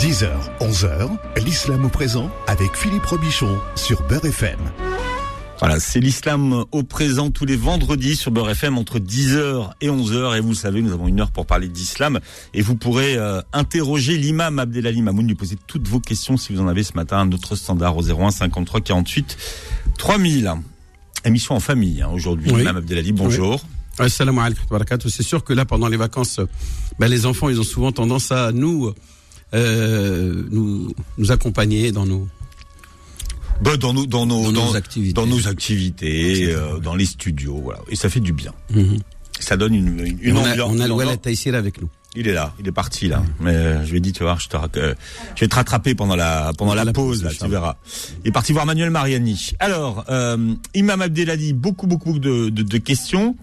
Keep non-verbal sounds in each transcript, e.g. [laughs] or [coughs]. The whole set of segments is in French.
10h, 11h, l'islam au présent avec Philippe Robichon sur Beurre FM. Voilà, c'est l'islam au présent tous les vendredis sur Beurre FM entre 10h et 11h. Et vous le savez, nous avons une heure pour parler d'islam. Et vous pourrez euh, interroger l'imam Abdelali Mamoun, lui poser toutes vos questions si vous en avez ce matin. Notre standard au 01 53 48 3000. Émission en famille hein, aujourd'hui. Oui. Imam Abdelali, bonjour. Assalamu alaikum. C'est sûr que là, pendant les vacances, ben, les enfants, ils ont souvent tendance à nous, euh, nous, nous accompagner dans nos, Bah, dans nos, dans nos, Dans nos activités. dans nos activités, euh, dans les studios, voilà. Et ça fait du bien. Mhm. Ça donne une, une, une on a, ambiance. on a le Walid ambiance. Taïsir avec nous. Il est là, il est parti là. Mais euh, je lui ai dit, tu vois, je, te, euh, je vais te rattraper pendant la pendant la, la pause, là, tu verras. Il est parti voir Manuel Mariani. Alors, Imam Abdelali, beaucoup beaucoup de, de, de questions.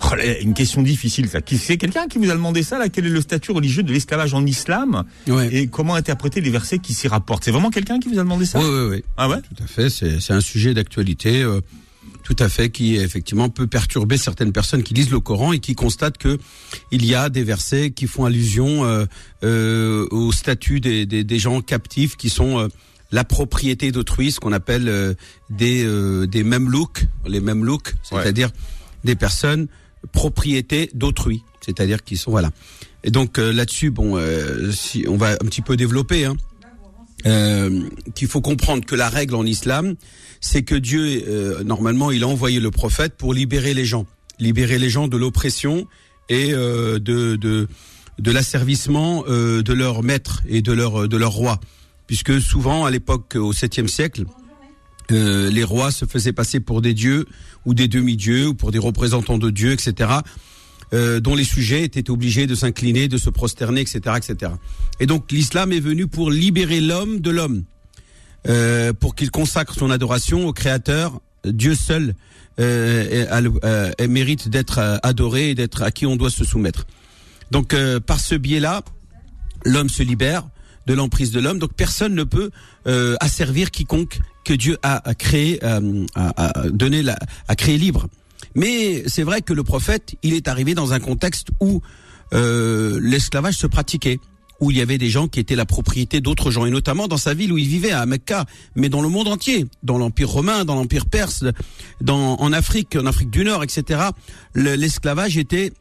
Oh là, une question difficile, ça. C'est quelqu'un qui vous a demandé ça là? Quel est le statut religieux de l'esclavage en islam? Ouais. et comment interpréter les versets qui s'y rapportent? C'est vraiment quelqu'un qui vous a demandé ça? Oui, oui, oui. Ah ouais? Tout à fait. C'est un sujet d'actualité, euh, tout à fait, qui effectivement peut perturber certaines personnes qui lisent le Coran et qui constatent que il y a des versets qui font allusion euh, euh, au statut des, des, des gens captifs qui sont euh, la propriété d'autrui, ce qu'on appelle euh, des euh, des mamelouks, les mamelouks, Ouais. c'est-à-dire des personnes propriété d'autrui, c'est-à-dire qui sont voilà. Et donc euh, là-dessus, bon, euh, si on va un petit peu développer. Hein euh, qu'il faut comprendre que la règle en islam, c'est que Dieu, normalement, il a envoyé le prophète pour libérer les gens, libérer les gens de l'oppression et de de, de l'asservissement de leur maître et de leur de leur roi, puisque souvent à l'époque au 7e siècle, euh, les rois se faisaient passer pour des dieux ou des demi-dieux ou pour des représentants de Dieu, etc. euh, dont les sujets étaient obligés de s'incliner, de se prosterner, etc., etc. Et donc l'islam est venu pour libérer l'homme de l'homme, euh, pour qu'il consacre son adoration au Créateur, Dieu seul, euh, euh, mérite d'être adoré et d'être à qui on doit se soumettre. Donc par ce biais-là, l'homme se libère de l'emprise de l'homme. Donc personne ne peut asservir quiconque que Dieu a, créé, euh, donné, la, a créé libre. Mais c'est vrai que le prophète, il est arrivé dans un contexte où euh, l'esclavage se pratiquait, où il y avait des gens qui étaient la propriété d'autres gens, et notamment dans sa ville où il vivait, à Mecca, mais dans le monde entier, dans l'Empire romain, dans l'Empire perse, en Afrique, en Afrique du Nord, etc. Le- L'esclavage était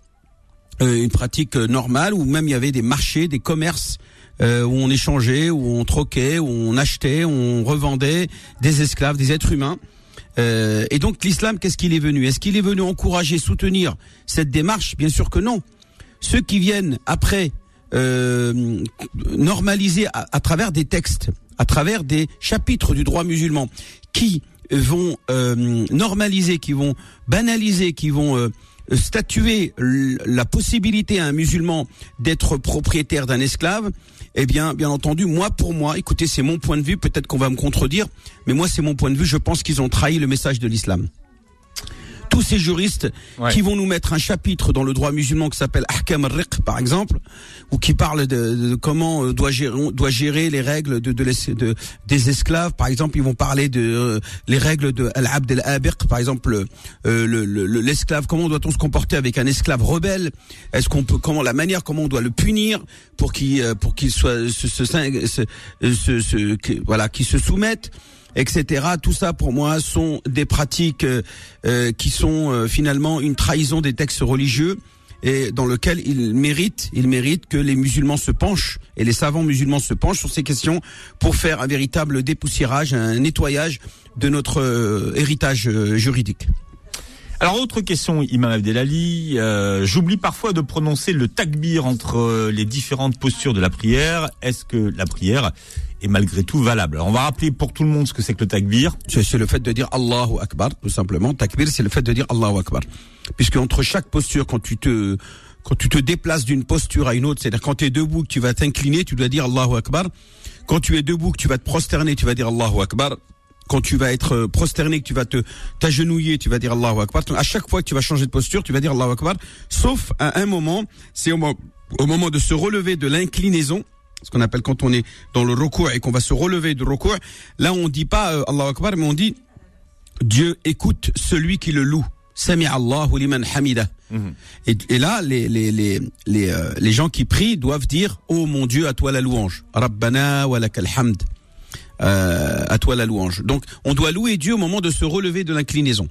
euh, une pratique normale où même il y avait des marchés, des commerces euh, où on échangeait, où on troquait, où on achetait, où on revendait des esclaves, des êtres humains. Euh, et donc l'islam, qu'est-ce qu'il est venu? Est-ce qu'il est venu encourager, soutenir cette démarche? Bien sûr que non. Ceux qui viennent après euh, normaliser à, travers des textes, à travers des chapitres du droit musulman, qui vont euh, normaliser, qui vont banaliser, qui vont euh, statuer la possibilité à un musulman d'être propriétaire d'un esclave, eh bien, bien entendu, moi, pour moi, écoutez, c'est mon point de vue, peut-être qu'on va me contredire, mais moi, c'est mon point de vue, je pense qu'ils ont trahi le message de l'islam. Tous ces juristes Ouais. qui vont nous mettre un chapitre dans le droit musulman qui s'appelle Ahkam al-Riq, par exemple, ou qui parle de, de comment euh, doit gérer, on doit gérer les règles de, de, l'es- de- des esclaves. Par exemple, ils vont parler de euh, les règles de al-abd al-abiq, par exemple, euh, le- le- le- l'esclave. Comment doit-on se comporter avec un esclave rebelle? Est-ce qu'on peut comment la manière comment on doit le punir pour qu'il euh, pour qu'il soit se- se- se- que- voilà qui se soumette? Etc. Tout ça, pour moi, sont des pratiques euh, euh, qui sont euh, finalement une trahison des textes religieux et dans lequel il mérite, il mérite que les musulmans se penchent et les savants musulmans se penchent sur ces questions pour faire un véritable dépoussiérage, un nettoyage de notre euh, héritage juridique. Alors autre question, Imam Abdelali, euh, j'oublie parfois de prononcer le takbir entre euh, les différentes postures de la prière. Est-ce que la prière est malgré tout valable? Alors on va rappeler pour tout le monde ce que c'est que le takbir. C'est le fait de dire Allahu Akbar, tout simplement. Takbir, c'est le fait de dire Allahu Akbar. Puisque entre chaque posture, quand tu te quand tu te déplaces d'une posture à une autre, c'est-à-dire quand tu es debout, que tu vas t'incliner, tu dois dire Allahu Akbar. Quand tu es debout, que tu vas te prosterner, tu vas dire Allahu Akbar. Quand tu vas être euh, prosterné, que tu vas te t'agenouiller, tu vas dire Allahu Akbar. À chaque fois que tu vas changer de posture, tu vas dire Allahu Akbar. Sauf à un moment, c'est au, mo- au moment de se relever de l'inclinaison, ce qu'on appelle quand on est dans le recours et qu'on va se relever du recours. Là, on dit pas euh, Allahu Akbar, mais on dit Dieu écoute celui qui le loue. Sami Allahu liman hamida. Mhm. Et, et là, les les les les, euh, les gens qui prient doivent dire Oh mon Dieu, à toi la louange. Rabbana wa lakal hamd. Euh, à toi la louange. Donc, on doit louer Dieu au moment de se relever de l'inclinaison.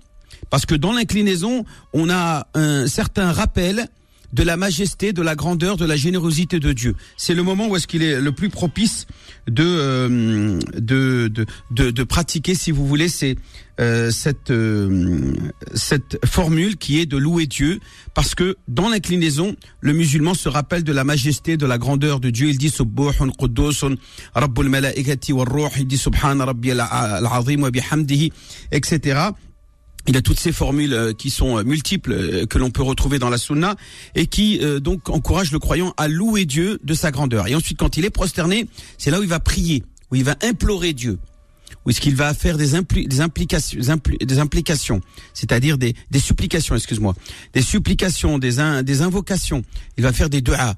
Parce que dans l'inclinaison, on a un certain rappel de la majesté, de la grandeur, de la générosité de Dieu. C'est le moment où est-ce qu'il est le plus propice de euh, de, de, de pratiquer, si vous voulez, c'est euh, cette euh, cette formule qui est de louer Dieu, parce que dans l'inclinaison, le musulman se rappelle de la majesté, de la grandeur de Dieu. Il dit Subbuhun Quddusun Rabbul Malaikati Ruh. Il dit Subhana Rabbiyal Azim wa bihamdihi, etc. Il a toutes ces formules euh, qui sont euh, multiples euh, que l'on peut retrouver dans la sunna et qui donc encouragent le croyant à louer Dieu de sa grandeur. Et ensuite, quand il est prosterné, c'est là où il va prier, où il va implorer Dieu, où est-ce qu'il va faire des, impli- des implications, des, impli- des implications, c'est-à-dire des, des supplications, excuse-moi, des supplications, des, des invocations. Il va faire des du'a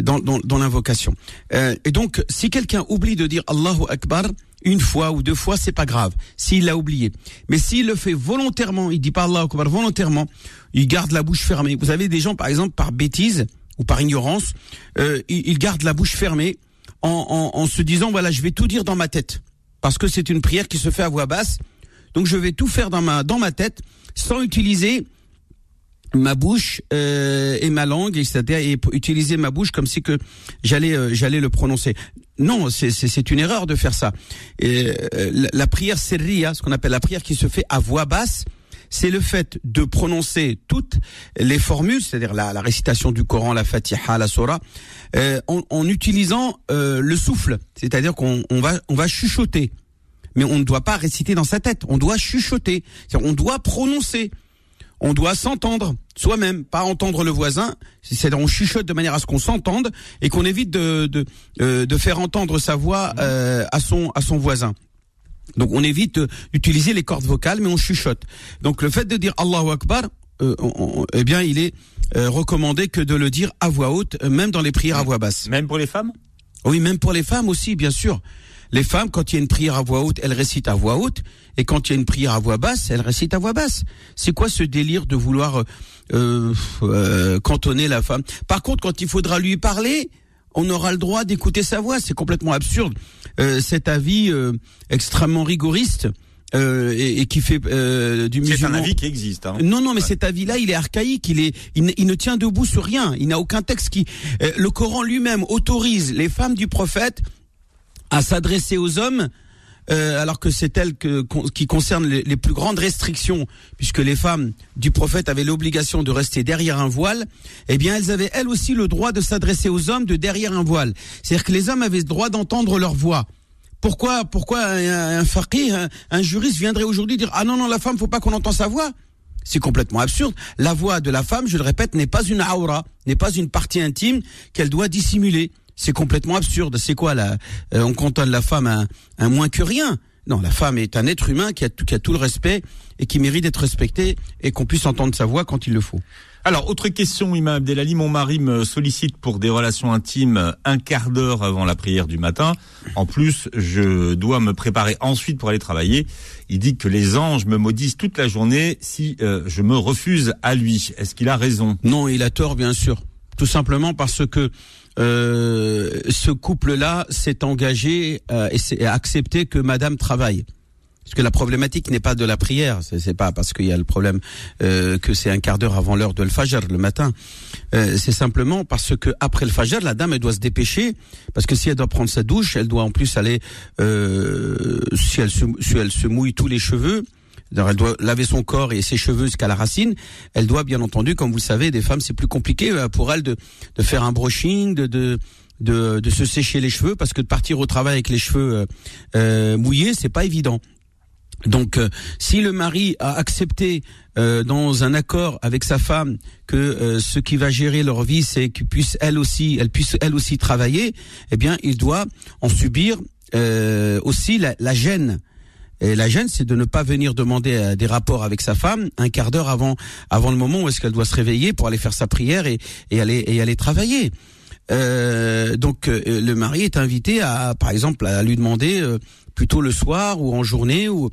dans, dans, dans l'invocation. Euh, et donc, si quelqu'un oublie de dire Allahu Akbar une fois ou deux fois, c'est pas grave. S'il l'a oublié, mais s'il le fait volontairement, il dit pas Allahu Akbar volontairement, il garde la bouche fermée. Vous avez des gens, par exemple, par bêtise ou par ignorance, euh, ils, ils gardent la bouche fermée en, en, en se disant voilà, je vais tout dire dans ma tête parce que c'est une prière qui se fait à voix basse. Donc je vais tout faire dans ma dans ma tête sans utiliser ma bouche euh, et ma langue, etc. Et utiliser ma bouche comme si que j'allais euh, j'allais le prononcer. Non, c'est une erreur de faire ça. Et, euh, la, la prière serria, ce qu'on appelle la prière qui se fait à voix basse, c'est le fait de prononcer toutes les formules, c'est-à-dire la, la récitation du Coran, la Fatiha, la Surah, euh, en, en utilisant euh, le souffle, c'est-à-dire qu'on on va on va chuchoter, mais on ne doit pas réciter dans sa tête, on doit chuchoter, on doit prononcer, on doit s'entendre soi-même, pas entendre le voisin. C'est-à-dire on chuchote de manière à ce qu'on s'entende et qu'on évite de de, euh, de faire entendre sa voix euh, à son à son voisin. Donc on évite euh, d'utiliser les cordes vocales, mais on chuchote. Donc le fait de dire Allahu Akbar, euh, on- on- eh bien il est euh, recommandé que de le dire à voix haute, euh, même dans les prières à voix basse. Même pour les femmes? Oui, même pour les femmes aussi, bien sûr. Les femmes, quand il y a une prière à voix haute, elles récitent à voix haute, et quand il y a une prière à voix basse, elles récitent à voix basse. C'est quoi ce délire de vouloir euh, euh, cantonner la femme? Par contre, quand il faudra lui parler, on aura le droit d'écouter sa voix. C'est complètement absurde. Euh, cet avis euh, extrêmement rigoriste euh, et, et qui fait euh, du C'est un musulman. avis qui existe. Hein. Non, non, mais cet avis-là, il est archaïque. Il est, il, ne- il ne tient debout sur rien. Il n'a aucun texte qui. euh, le Coran lui-même autorise les femmes du prophète à s'adresser aux hommes. Euh, alors que c'est con- qui concernent les, plus grandes restrictions, puisque les femmes du prophète avaient l'obligation de rester derrière un voile, eh bien elles avaient elles aussi le droit de s'adresser aux hommes de derrière un voile. C'est-à-dire que les hommes avaient le droit d'entendre leur voix. Pourquoi, pourquoi un, un un, un juriste viendrait aujourd'hui dire ah non non la femme faut pas qu'on entende sa voix? C'est complètement absurde. La voix de la femme, je le répète, n'est pas une aura, n'est pas une partie intime qu'elle doit dissimuler. C'est complètement absurde. C'est quoi là euh, On cantonne la femme à moins que rien? Non, la femme est un être humain qui a, tout, qui a tout le respect et qui mérite d'être respecté et qu'on puisse entendre sa voix quand il le faut. Alors, autre question, Imam Abdelali. Mon mari me sollicite pour des relations intimes un quart d'heure avant la prière du matin. En plus, je dois me préparer ensuite pour aller travailler. Il dit que les anges me maudissent toute la journée si euh, je me refuse à lui. Est-ce qu'il a raison? Non, il a tort, bien sûr. Tout simplement parce que euh, ce couple-là s'est engagé euh, et accepté que Madame travaille. Parce que la problématique n'est pas de la prière, c'est pas parce qu'il y a le problème euh, que c'est un quart d'heure avant l'heure de le fajr le matin. Euh, c'est simplement parce que après le fajr, la dame elle doit se dépêcher parce que si elle doit prendre sa douche, elle doit en plus aller euh, si elle se si elle se mouille tous les cheveux, elle doit laver son corps et ses cheveux jusqu'à la racine. Elle doit, bien entendu, comme vous le savez, des femmes, c'est plus compliqué euh, pour elles de, de faire un brushing, de, de, de, se sécher les cheveux, parce que de partir au travail avec les cheveux euh, euh, mouillés, c'est pas évident. Donc, euh, si le mari a accepté euh, dans un accord avec sa femme que euh, ce qui va gérer leur vie, c'est qu'elle puisse elle aussi, elle puisse elle aussi travailler, eh bien, il doit en subir euh, aussi la, la gêne. Et la gêne, c'est de ne pas venir demander euh, des rapports avec sa femme un quart d'heure avant avant le moment où est-ce qu'elle doit se réveiller pour aller faire sa prière et, et aller et aller travailler. Euh, donc le mari est invité à, par exemple, à lui demander plutôt le soir ou en journée ou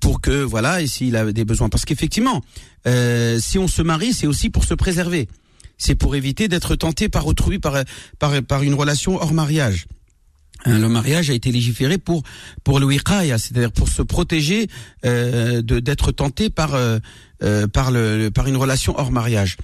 pour que voilà et s'il a des besoins. Parce qu'effectivement si on se marie c'est aussi pour se préserver. C'est pour éviter d'être tenté par autrui par, par par une relation hors mariage le mariage a été légiféré pour pour le wiqaya, c'est-à-dire pour se protéger euh, d'être tenté par euh, euh, par le par une relation hors mariage.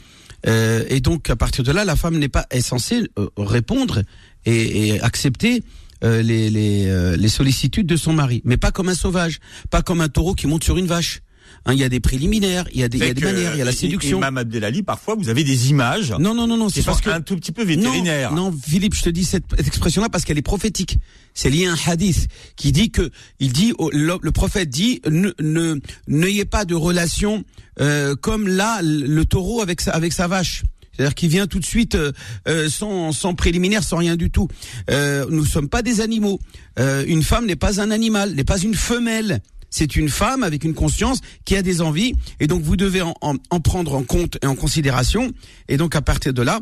et donc à partir de là, la femme n'est pas est censée répondre et, et accepter les les, les sollicitudes de son mari, mais pas comme un sauvage, pas comme un taureau qui monte sur une vache. Hein, il y a des préliminaires, il y a des, il y a des manières, il y a la séduction. Imam Abdelali, parfois, vous avez des images. Non, non, non, non, c'est parce que un tout petit peu vétérinaire. Non, non Philippe, je te dis cette expression-là parce qu'elle est prophétique. C'est lié à un hadith qui dit que, il dit, le, prophète dit, ne, ne, n'ayez pas de relation euh, comme là le taureau avec sa, avec sa vache. C'est-à-dire qu'il vient tout de suite euh, euh, sans, sans préliminaire, sans rien du tout. Euh, nous sommes pas des animaux. Euh, une femme n'est pas un animal, n'est pas une femelle c'est une femme avec une conscience qui a des envies et donc vous devez en, en, prendre en compte et en considération et donc à partir de là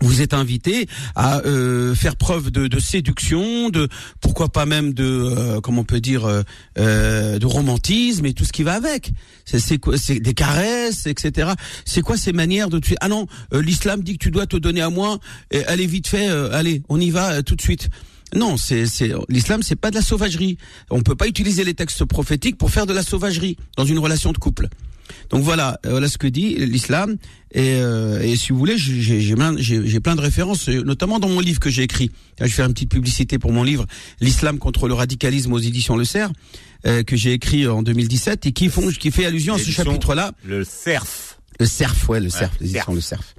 vous êtes invité à euh, faire preuve de, de, séduction, de pourquoi pas même de euh, comment on peut dire euh, euh, de romantisme et tout ce qui va avec. C'est quoi C'est des caresses, etc. C'est quoi ces manières de Ah non, l'islam dit que tu dois te donner à moi. Et allez vite fait, allez, on y va tout de suite. Non, c'est l'islam, c'est pas de la sauvagerie. On peut pas utiliser les textes prophétiques pour faire de la sauvagerie dans une relation de couple. Donc voilà, euh, voilà ce que dit l'islam. Et, euh, et, si vous voulez, j'ai plein de références, euh, notamment dans mon livre que j'ai écrit. je vais faire une petite publicité pour mon livre, l'islam contre le radicalisme aux éditions Le Cerf, que j'ai écrit en 2017 et qui font, qui fait allusion à ce chapitre-là. Le CERF. Le CERF, ouais, le CERF, l'édition Le CERF.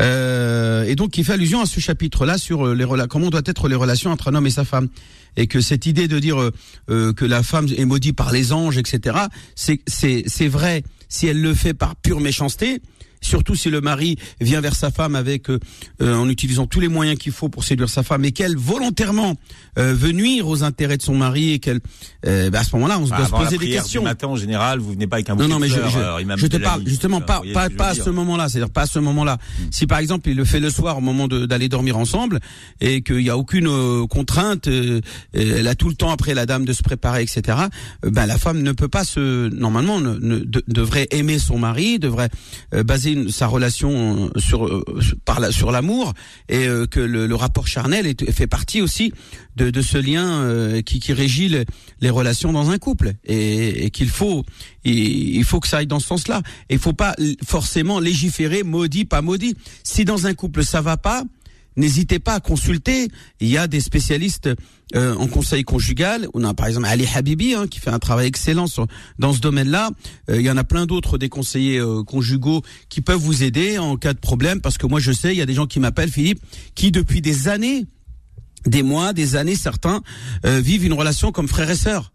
Euh, et donc, il fait allusion à ce chapitre-là sur euh, les comment doit être les relations entre un homme et sa femme, et que cette idée de dire euh, que la femme est maudite par les anges, etc. C'est vrai si elle le fait par pure méchanceté, surtout si le mari vient vers sa femme avec euh, euh, en utilisant tous les moyens qu'il faut pour séduire sa femme et qu'elle volontairement euh, veut nuire aux intérêts de son mari et qu'elle bah, à ce moment-là on se bah, doit se poser des questions. Du matin en général, vous venez pas avec un bouquet non, non, mais je, je, te parle justement pas pas, pas à ce moment-là, c'est-à-dire pas à ce moment-là. Hmm. Si par exemple il le fait le soir au moment d'aller dormir ensemble et qu'il y a aucune contrainte, elle a tout le temps après la dame de se préparer, etc. Ben la femme ne peut pas se normalement ne, devrait aimer son mari, devrait baser sa relation euh, sur euh, par sur l'amour et euh, que le, rapport charnel est, fait partie aussi de, de ce lien qui, qui régit les relations dans un couple et, et qu'il faut il, faut que ça aille dans ce sens-là. Il faut pas forcément légiférer maudit pas maudit. Si dans un couple ça va pas, n'hésitez pas à consulter. Il y a des spécialistes euh, en conseil conjugal. On a par exemple Ali Habibi hein, qui fait un travail excellent dans ce domaine-là. Euh, il y en a plein d'autres des conseillers euh, conjugaux qui peuvent vous aider en cas de problème. Parce que moi je sais, il y a des gens qui m'appellent Philippe, qui depuis des années, des mois, des années, certains vivent une relation comme frère et sœur.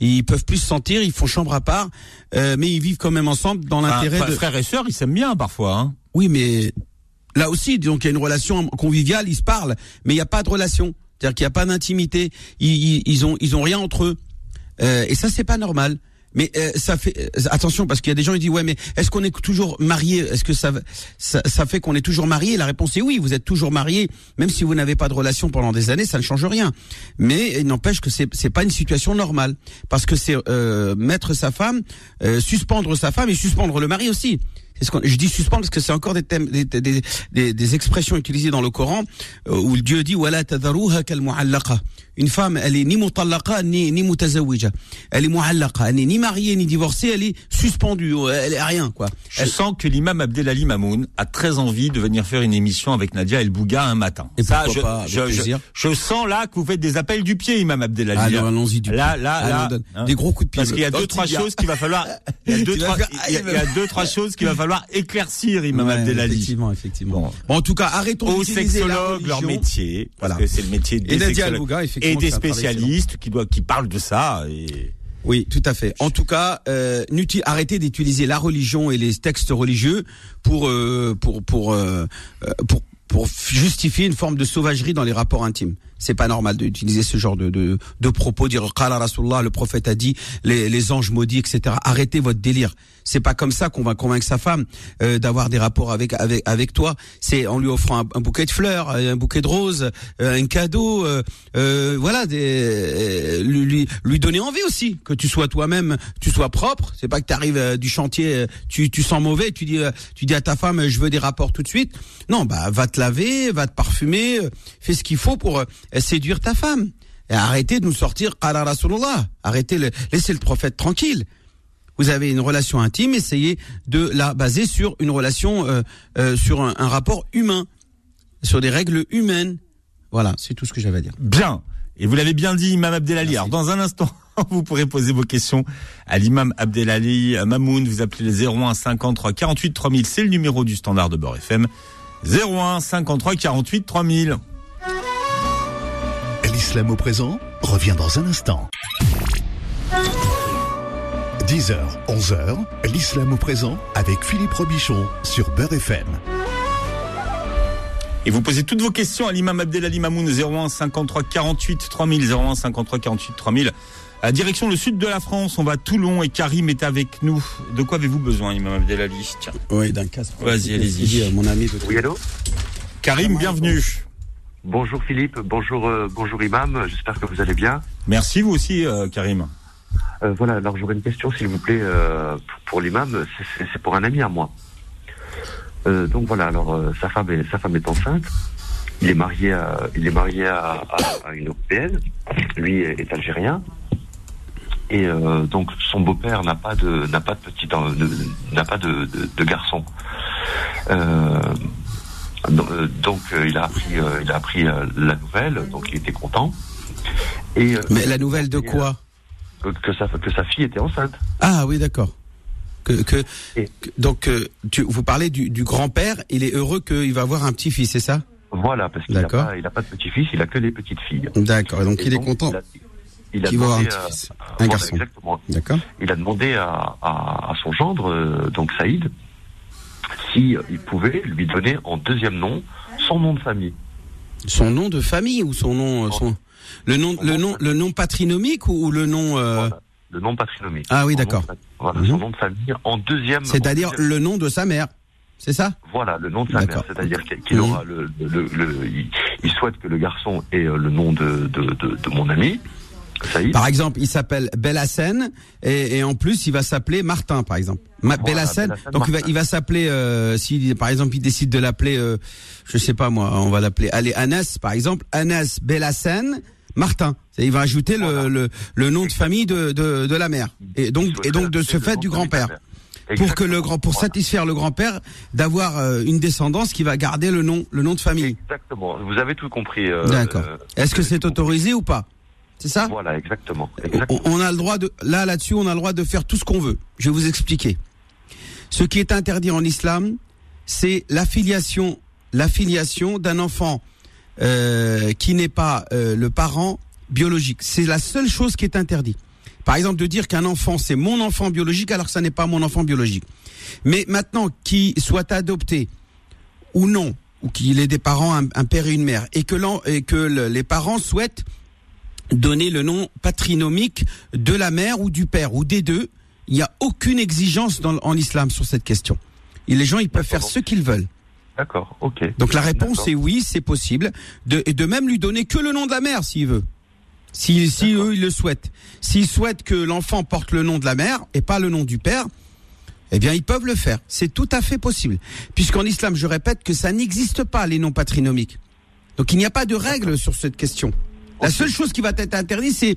Ils peuvent plus se sentir, ils font chambre à part, mais ils vivent quand même ensemble dans l'intérêt de frère et sœur. Ils s'aiment bien parfois. Hein. Oui, mais Là aussi, donc il y a une relation conviviale, ils se parlent, mais il n'y a pas de relation. C'est-à-dire qu'il n'y a pas d'intimité. Ils, ils, ont, ils ont rien entre eux. Euh, et ça, c'est pas normal. Mais euh, ça fait euh, attention parce qu'il y a des gens qui disent ouais mais est-ce qu'on est toujours marié Est-ce que ça, ça, ça fait qu'on est toujours marié La réponse est oui, vous êtes toujours marié, même si vous n'avez pas de relation pendant des années, ça ne change rien. Mais il n'empêche que c'est c'est pas une situation normale parce que c'est euh, mettre sa femme, suspendre sa femme et suspendre le mari aussi ce je dis suspendre parce que c'est encore des thèmes, des, des, des, des, expressions utilisées dans le Coran euh, où Dieu dit wala kal Une femme, elle est ni mutallaqa ni ni mutazawija. Elle est mu'allaqa, elle n'est ni mariée ni divorcée, elle est suspendue, elle est rien quoi. Je sens que l'imam Abdelali Mamoun a très envie de venir faire une émission avec Nadia El Bouga un matin. Et Ça, je, pas, je, je, je, sens là que vous faites des appels du pied, imam Abdelali. Alors allons-y du là, Là, là, hein. des gros coups de pied. Parce qu'il y a deux trois choses qu'il va falloir. Il y a [laughs] deux trois, il y a deux trois [laughs] choses qu'il va falloir éclaircir, Imam ouais, Abdelali. Effectivement, effectivement. Bon. en tout cas, arrêtons aux sexologues leur métier, parce que c'est le métier des et, et des spécialistes qui doivent, qui parlent de ça. Et... Oui, tout à fait. En tout cas, euh, arrêtez d'utiliser la religion et les textes religieux pour euh, pour pour, euh, pour pour justifier une forme de sauvagerie dans les rapports intimes. C'est pas normal d'utiliser ce genre de, de, de propos, dire Qala Rasulullah, le prophète a dit, les, les anges maudits, etc. Arrêtez votre délire. C'est pas comme ça qu'on va convaincre sa femme euh, d'avoir des rapports avec avec avec toi. C'est en lui offrant un, bouquet de fleurs, un bouquet de roses, euh, un cadeau, euh, euh voilà, des, lui, lui donner envie aussi que tu sois toi-même, tu sois propre. C'est pas que tu arrives du chantier, tu tu sens mauvais, tu dis tu dis à ta femme je veux des rapports tout de suite. Non, bah va te laver, va te parfumer, fais ce qu'il faut pour séduire ta femme. Et arrêtez de nous sortir qala Rasulullah. Arrêtez, le, laissez le prophète tranquille. Vous avez une relation intime, essayez de la baser sur une relation, euh, euh, sur un, rapport humain, sur des règles humaines. Voilà, c'est tout ce que j'avais à dire. Bien. Et vous l'avez bien dit, Imam Abdelali. Alors, dans un instant, [laughs] vous pourrez poser vos questions à l'imam Abdelali Mamoun. Vous appelez les 01 53 48 3000. C'est le numéro du standard de Beurre FM. 01 53 48 3000. L'islam au présent revient dans un instant. 10h, 11h, l'islam au présent avec Philippe Robichon sur Beurre FM. Et vous posez toutes vos questions à l'imam Abdelali Mamoun 01 53 48 3000 01 53 48 3000. À direction le sud de la France, on va à Toulon et Karim est avec nous. De quoi avez-vous besoin, Imam Abdelali Tiens. Oui, d'un casque. Vas-y, allez-y. Mon ami. Oui, allô Karim, bienvenue. Bonjour Philippe, bonjour euh, bonjour Imam, j'espère que vous allez bien. Merci vous aussi euh, Karim. Euh, voilà, alors j'aurais une question s'il vous plaît pour, l'imam, c'est pour un ami à moi. donc voilà, alors sa femme est sa femme est enceinte. Il est marié à il est marié à, une européenne. Lui est, algérien. Et donc son beau-père n'a pas de n'a pas de petit n'a pas de, de, de garçon. Euh, donc euh, il a appris, euh, il a appris la nouvelle, donc il était content. Et, Mais la nouvelle de quoi que, sa, que sa fille était enceinte. Ah oui, d'accord. Que, que, donc tu, vous parlez du, du grand-père, il est heureux qu'il va avoir un petit-fils, c'est ça? Voilà, parce qu'il n'a pas, il a pas de petit-fils, il a que les petites filles. D'accord, donc il est content. Il a, va avoir un garçon. Exactement. Il a demandé à, à, à son gendre, donc Saïd, si il pouvait lui donner en deuxième nom son nom de famille. Son nom de famille ou son nom, euh, son, le nom, le nom, le nom patronymique ou, le nom. Euh... Le nom patronymique. Ah oui, d'accord. Voilà, son mhm. nom de famille en deuxième. C'est-à-dire le nom de sa mère. C'est ça? Voilà, le nom de sa mère. C'est-à-dire qu'il mhm. aura le, le, le, il, souhaite que le garçon ait euh, le nom de, de, de, de mon ami. Par exemple, il s'appelle Bellassène et, et, en plus il va s'appeler Martin, par exemple. Ma. Donc il va, il va s'appeler, euh, si par exemple il décide de l'appeler, euh, je sais pas moi, on va l'appeler, allez Anas, par exemple, Anas Bellassène Martin. Il va ajouter le, le, le, nom de famille de, de, de la mère et donc et donc de ce fait du grand-père. Pour que le grand, pour satisfaire le grand-père, d'avoir euh, une descendance qui va garder le nom, le nom de famille. Exactement. Vous avez tout compris. Euh, D'accord. Euh, Est-ce que c'est autorisé ou pas? C'est ça Voilà, exactement. On, a le droit de là là-dessus, on a le droit de faire tout ce qu'on veut. Je vais vous expliquer. Ce qui est interdit en islam, c'est l'affiliation, l'affiliation d'un enfant euh, qui n'est pas euh, le parent biologique. C'est la seule chose qui est interdite. Par exemple, de dire qu'un enfant c'est mon enfant biologique alors que ça n'est pas mon enfant biologique. Mais maintenant, qu'il soit adopté ou non, ou qu'il ait des parents, un, père et une mère, et que, et que les parents souhaitent donner le nom patronymique de la mère ou du père ou des deux. Il n'y a aucune exigence dans, en islam sur cette question. Et les gens, ils peuvent faire ce qu'ils veulent. D'accord, ok. Donc la réponse est oui, c'est possible. De, et de même lui donner que le nom de la mère s'il veut. Si, si eux, ils le souhaitent. S'ils souhaitent que l'enfant porte le nom de la mère et pas le nom du père, eh bien, ils peuvent le faire. C'est tout à fait possible. Puisqu'en islam, je répète que ça n'existe pas, les noms patronymiques. Donc il n'y a pas de règle sur cette question. La seule chose qui va être interdite, c'est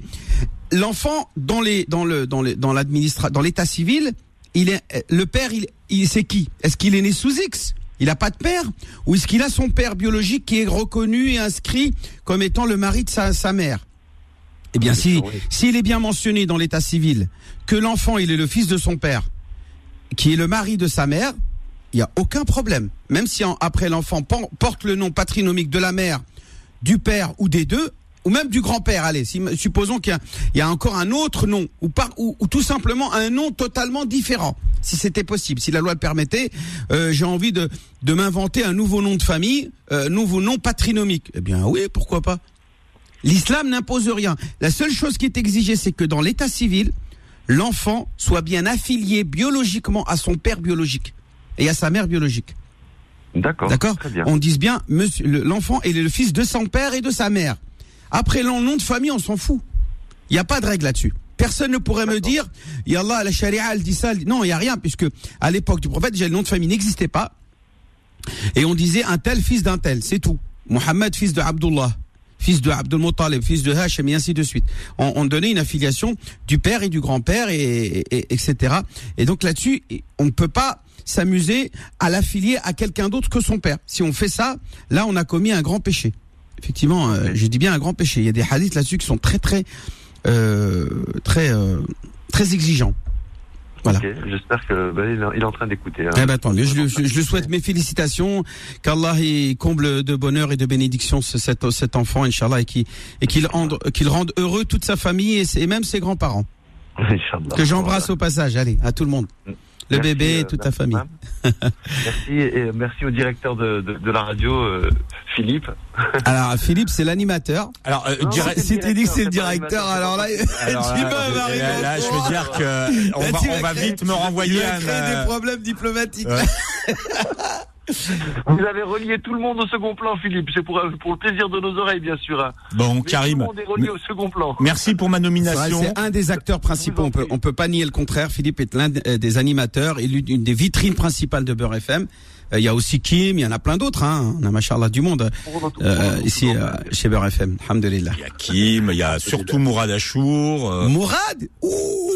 l'enfant dans les dans le dans le dans l'administration dans l'état civil, il est le père, il, il c'est qui? Est-ce qu'il est né sous X? Il n'a pas de père? Ou est-ce qu'il a son père biologique qui est reconnu et inscrit comme étant le mari de sa, sa mère? Eh bien, si s'il est bien mentionné dans l'état civil que l'enfant il est le fils de son père, qui est le mari de sa mère, il y a aucun problème. Même si après l'enfant porte le nom patronymique de la mère, du père ou des deux, ou même du grand-père, allez, si, supposons qu'il y, a encore un autre nom, ou, par, ou, tout simplement un nom totalement différent, si c'était possible, si la loi le permettait, euh, j'ai envie de, de m'inventer un nouveau nom de famille, euh, nouveau nom patronymique. Eh bien oui, pourquoi pas L'islam n'impose rien. La seule chose qui est exigée, c'est que dans l'état civil, l'enfant soit bien affilié biologiquement à son père biologique et à sa mère biologique. D'accord. D'accord. On dise bien, l'enfant est le fils de son père et de sa mère. Après le nom de famille, on s'en fout. Il n'y a pas de règle là-dessus. Personne ne pourrait me dire, Allah, la charia, elle dit ça. Non, il n'y a rien, puisque à l'époque du prophète, déjà le nom de famille n'existait pas. Et on disait un tel fils d'un tel, c'est tout. Mohammed, fils de Abdullah, fils de Abdul Muttalib, fils de Hachem, et ainsi de suite. On, donnait une affiliation du père et du grand-père, et, etc. Et donc là-dessus, on ne peut pas s'amuser à l'affilier à quelqu'un d'autre que son père. Si on fait ça, là, on a commis un grand péché. Effectivement, euh, je dis bien un grand péché. Il y a des hadiths là-dessus qui sont très, très, euh, très, euh, très exigeants. Voilà. J'espère que bah, il est en train d'écouter. Hein. Eh ben, je, je, je, souhaite mes félicitations, qu'Allah comble de bonheur et de bénédiction cet, cet enfant, Inch'Allah, et qu'il et qu'il rende, qu'il rende heureux toute sa famille et, même ses grands-parents. Que j'embrasse au passage, allez, à tout le monde. Le bébé et toute ta famille. merci et merci au directeur de, de, la radio, euh, Philippe. [laughs] Alors Philippe, c'est l'animateur. Alors euh, si tu dis que c'est le directeur, alors là, alors là, là, là, je veux dire que [laughs] on va, on va vite me renvoyer. Il créer des euh, problèmes diplomatiques. [laughs] [laughs] Vous avez relié tout le monde au second plan, Philippe. C'est pour, pour le plaisir de nos oreilles, bien sûr. Hein. Bon, Karim. Tout le monde est relié au second plan. Merci pour ma nomination. C'est un des acteurs principaux. On peut, on peut pas nier le contraire. Philippe est l'un des animateurs et l'une des vitrines principales de Beurre FM. Euh, il y a aussi Kim, il y en a plein d'autres. Hein. On a machallah du monde euh, ici euh, chez Beurre FM. Alhamdulillah. Il y a Kim, il y a surtout Mourad Achour. Mourad? Ouh,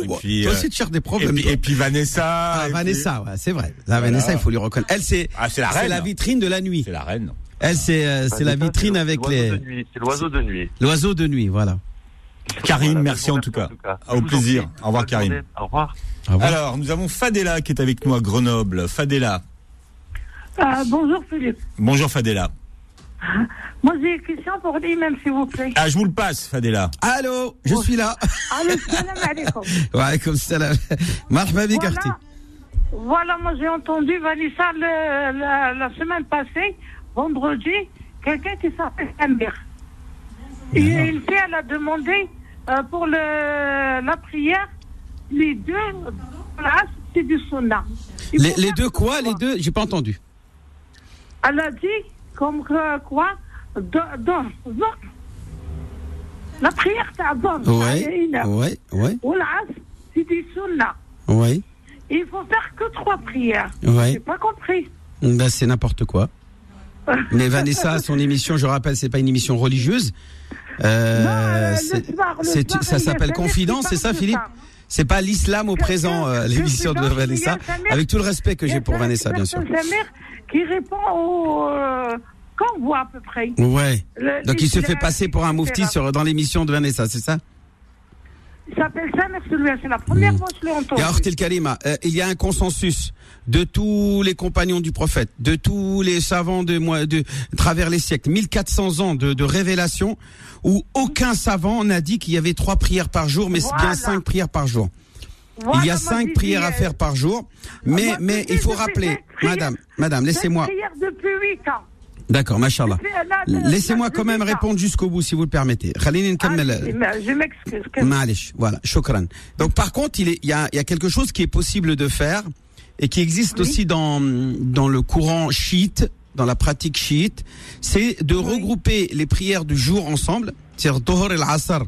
et puis, toi aussi tu cherches des problèmes. Et puis, Vanessa. Ah, Vanessa, ouais, c'est vrai. La Vanessa, il faut lui reconnaître. Elle, c'est ah, la, reine. la vitrine de la nuit. C'est la reine. Elle, c'est c'est la vitrine avec les. C'est l'oiseau de nuit. L'oiseau de nuit, voilà. Karim, merci en tout cas. Au plaisir. Au revoir, Karim. Au revoir. Alors, nous avons Fadela qui est avec nous à Grenoble. Fadela. Euh, bonjour Philippe. Bonjour Fadela. Moi j'ai une question pour l'imam s'il vous plaît. Ah je vous le passe Fadela. Allô, je suis là. Allô, salam alaikum. Wa alaikum salam. Marhaba voilà. voilà, moi j'ai entendu Vanessa le, la, semaine passée, vendredi, quelqu'un qui s'appelle Amir. Et une fille, elle a demandé euh, pour le, la prière, les deux c'est du sauna. Les, les deux quoi Les deux? J'ai pas entendu. Elle a dit comme quoi? Dans, la prière c'est à Oui, oui, oui. Ou c'est du sunna. Oui. Il faut faire que trois prières. Oui. J'ai pas compris. Ben, c'est n'importe quoi. [laughs] Mais Vanessa, son émission, je rappelle, c'est pas une émission religieuse. Euh, ça s'appelle Confidence, c'est ça, Philippe c'est pas l'islam au présent, euh, l'émission de Vanessa. Avec tout le respect que j'ai pour Vanessa, bien sûr. qui répond au euh, voit à peu près. Ouais. Donc il se fait passer pour un moufti sur, dans l'émission de Vanessa, c'est ça? Il s'appelle Samer c'est la première fois que je l'ai entendu. Euh, il y a un consensus de tous les compagnons du prophète, de tous les savants de, de travers les siècles, 1400 ans de, de révélation, où aucun savant n'a dit qu'il y avait trois prières par jour, mais c'est bien cinq prières par jour. il y a cinq prières à faire par jour, mais mais il faut rappeler, madame, madame, laissez-moi. depuis ans. D'accord, machallah. Laissez-moi quand même répondre jusqu'au bout, si vous le permettez. Ah, je m'excuse. Voilà, shukran. Donc, par contre, il, y, a, quelque chose qui est possible de faire et qui existe aussi dans, dans le courant chiite, dans la pratique chiite, c'est de regrouper les prières du jour ensemble, c'est-à-dire Dohor el Asr,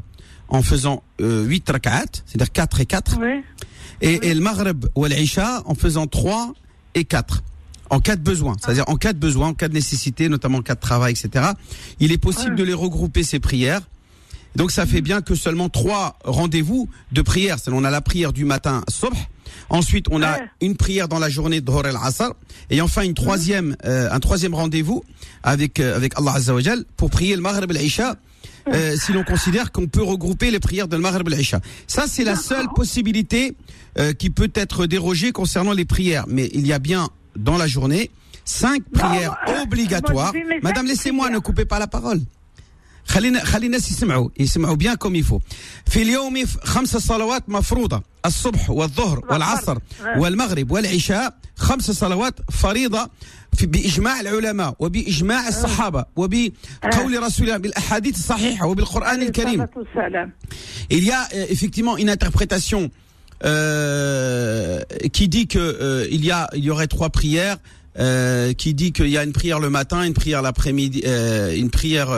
en faisant euh, 8 rak'at, c'est-à-dire 4 et 4, et, et, le Maghreb ou l'Isha en faisant 3 et 4 en cas de besoin, c'est-à-dire en cas de besoin, en cas de nécessité, notamment en cas de travail, etc. Il est possible de les regrouper ces prières. Donc ça fait bien que seulement trois rendez-vous de prière. On a la prière du matin, subh. Ensuite, on a une prière dans la journée de Hor al-Asr. Et enfin, une troisième, euh, un troisième rendez-vous avec, euh, avec Allah Azza wa pour prier le Maghrib al-Isha. Euh, si l'on considère qu'on peut regrouper les prières de Maghrib al-Isha. Ça, c'est la seule possibilité qui peut être dérogée concernant les prières. Mais il y a bien dans la journée, cinq prières obligatoires. Madame, laissez-moi, ne coupez pas la parole. خلينا خلي الناس يسمعوا يسمعوا bien comme il faut في اليوم خمس صلوات مفروضة الصبح والظهر والعصر والمغرب والعشاء خمس صلوات فريضة في بإجماع العلماء وبإجماع الصحابة وبقول رسول الله بالأحاديث الصحيحة وبالقرآن الكريم الصلاة والسلام. il y a euh, effectivement une interprétation euh, qui dit que euh, il y a il y aurait trois prières euh, qui dit qu'il y a une prière le matin une prière l'après-midi euh, une prière